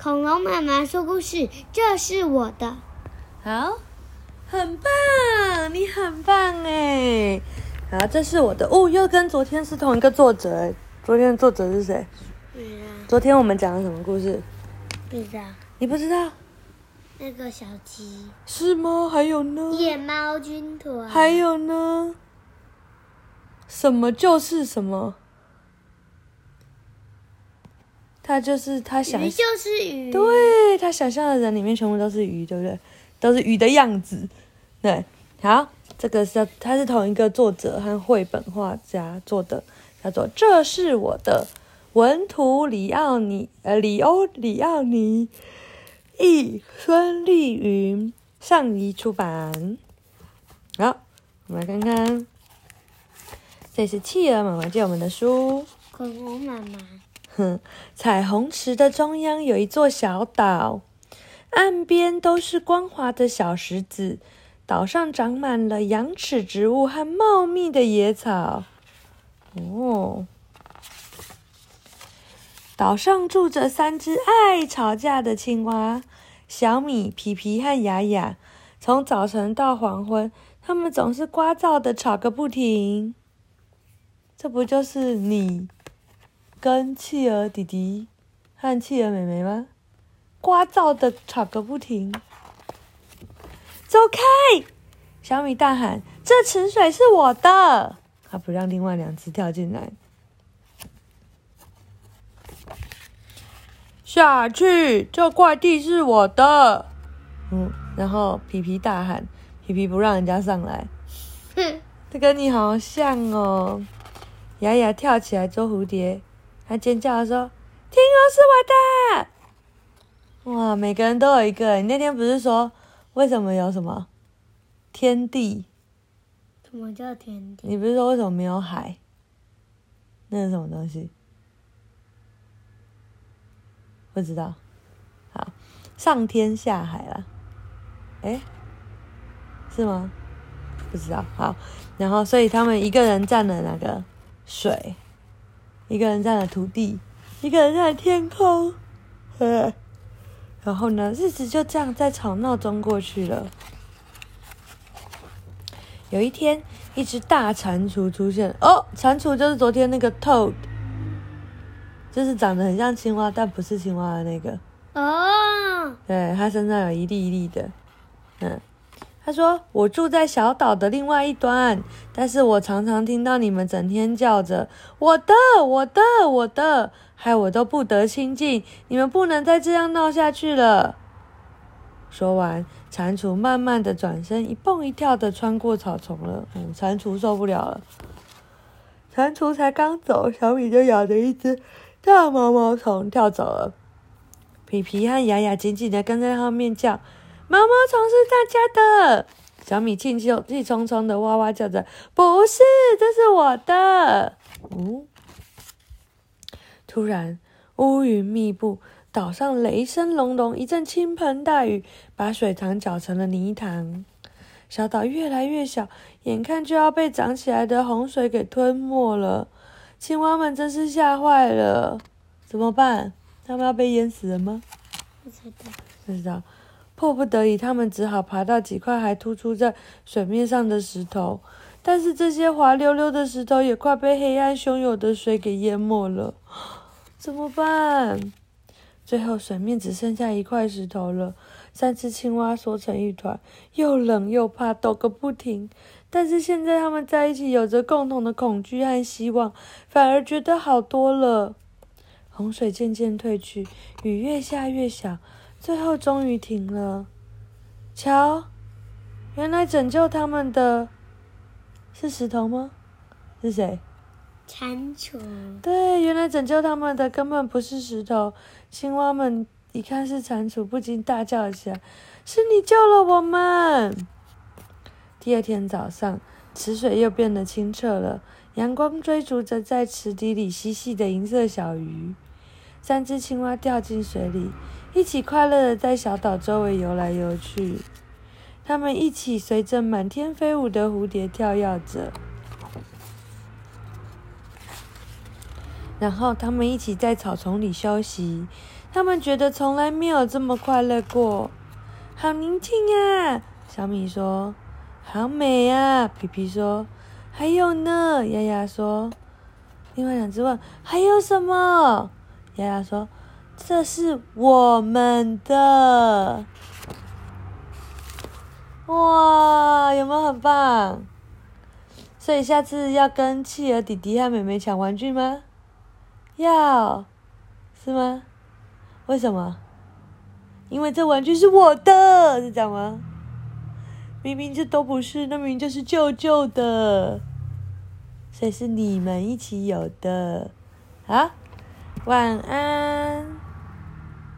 恐龙妈妈说故事，这是我的。好，很棒，你很棒哎。好，这是我的哦，又跟昨天是同一个作者哎。昨天的作者是谁？昨天我们讲了什么故事？不知道。你不知道？那个小鸡。是吗？还有呢？野猫军团。还有呢？什么就是什么？他就是他想，鱼就是鱼。对他想象的人里面全部都是鱼，对不对？都是鱼的样子。对，好，这个是他是同一个作者和绘本画家做的，叫做《这是我的文图里奥尼》呃，里欧里奥尼，译孙丽云，上译出版。好，我们来看看，这是企鹅妈妈借我们的书。恐龙妈妈。哼，彩虹池的中央有一座小岛，岸边都是光滑的小石子，岛上长满了羊齿植物和茂密的野草。哦，岛上住着三只爱吵架的青蛙：小米、皮皮和雅雅。从早晨到黄昏，他们总是聒噪的吵个不停。这不就是你？跟企鹅弟弟和企鹅妹妹吗？聒噪的吵个不停。走开！小米大喊：“这池水是我的！”他不让另外两只跳进来。下去！这块地是我的。嗯，然后皮皮大喊：“皮皮不让人家上来。”哼，这跟你好像哦。雅雅跳起来捉蝴蝶。他尖叫说：“天鹅是我的！”哇，每个人都有一个。你那天不是说为什么有什么天地？什么叫天地？你不是说为什么没有海？那是什么东西？不知道。好，上天下海了。哎，是吗？不知道。好，然后所以他们一个人占了那个水。一个人站在土地，一个人站在天空，然后呢，日子就这样在吵闹中过去了。有一天，一只大蟾蜍出现。哦，蟾蜍就是昨天那个 toad，就是长得很像青蛙，但不是青蛙的那个。哦。对，它身上有一粒一粒的，嗯。他说：“我住在小岛的另外一端，但是我常常听到你们整天叫着‘我的，我的，我的’，害我都不得清静。你们不能再这样闹下去了。”说完，蟾蜍慢慢的转身，一蹦一跳的穿过草丛了。嗯，蟾蜍受不了了。蟾蜍才刚走，小米就咬着一只大毛毛虫跳走了。皮皮和雅雅紧紧的跟在后面叫。毛毛虫是大家的，小米气气气冲冲的哇哇叫着：“不是，这是我的。”嗯，突然乌云密布，岛上雷声隆隆，一阵倾盆大雨把水塘搅成了泥塘。小岛越来越小，眼看就要被涨起来的洪水给吞没了。青蛙们真是吓坏了，怎么办？他们要被淹死了吗？不知道，不知道。迫不得已，他们只好爬到几块还突出在水面上的石头，但是这些滑溜溜的石头也快被黑暗汹涌的水给淹没了，怎么办？最后，水面只剩下一块石头了。三只青蛙缩成一团，又冷又怕，抖个不停。但是现在他们在一起，有着共同的恐惧和希望，反而觉得好多了。洪水渐渐退去，雨越下越小。最后终于停了。瞧，原来拯救他们的是石头吗？是谁？蟾蜍。对，原来拯救他们的根本不是石头。青蛙们一看是蟾蜍，不禁大叫起来：“是你救了我们！”第二天早上，池水又变得清澈了，阳光追逐着在池底里嬉戏的银色小鱼。三只青蛙掉进水里。一起快乐的在小岛周围游来游去，他们一起随着满天飞舞的蝴蝶跳跃着，然后他们一起在草丛里休息。他们觉得从来没有这么快乐过。好宁静啊！小米说：“好美啊！”皮皮说：“还有呢。”丫丫说：“另外两只问还有什么？”丫丫说：“这是我们的。”哇，有没有很棒？所以下次要跟企鹅弟弟和妹妹抢玩具吗？要，是吗？为什么？因为这玩具是我的，是这样吗？明明这都不是，那明明就是舅舅的，所以是你们一起有的。好，晚安。